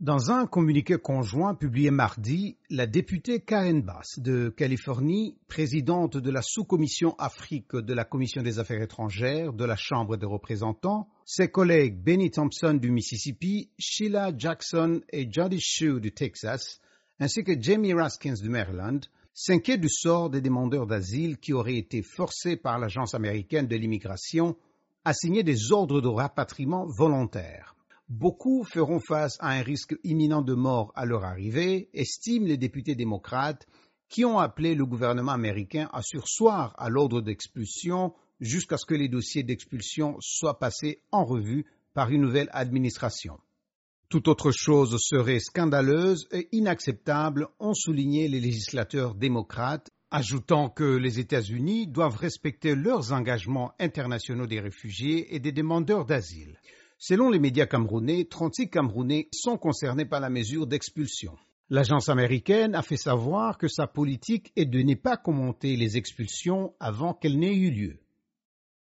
Dans un communiqué conjoint publié mardi, la députée Karen Bass de Californie, présidente de la sous-commission Afrique de la Commission des Affaires étrangères de la Chambre des représentants, ses collègues Benny Thompson du Mississippi, Sheila Jackson et Jody Shue du Texas, ainsi que Jamie Raskins du Maryland, s'inquiètent du sort des demandeurs d'asile qui auraient été forcés par l'Agence américaine de l'immigration à signer des ordres de rapatriement volontaires. Beaucoup feront face à un risque imminent de mort à leur arrivée, estiment les députés démocrates qui ont appelé le gouvernement américain à sursoir à l'ordre d'expulsion jusqu'à ce que les dossiers d'expulsion soient passés en revue par une nouvelle administration. Toute autre chose serait scandaleuse et inacceptable, ont souligné les législateurs démocrates, ajoutant que les États-Unis doivent respecter leurs engagements internationaux des réfugiés et des demandeurs d'asile. Selon les médias camerounais, 36 Camerounais sont concernés par la mesure d'expulsion. L'agence américaine a fait savoir que sa politique est de ne pas commenter les expulsions avant qu'elles n'aient eu lieu.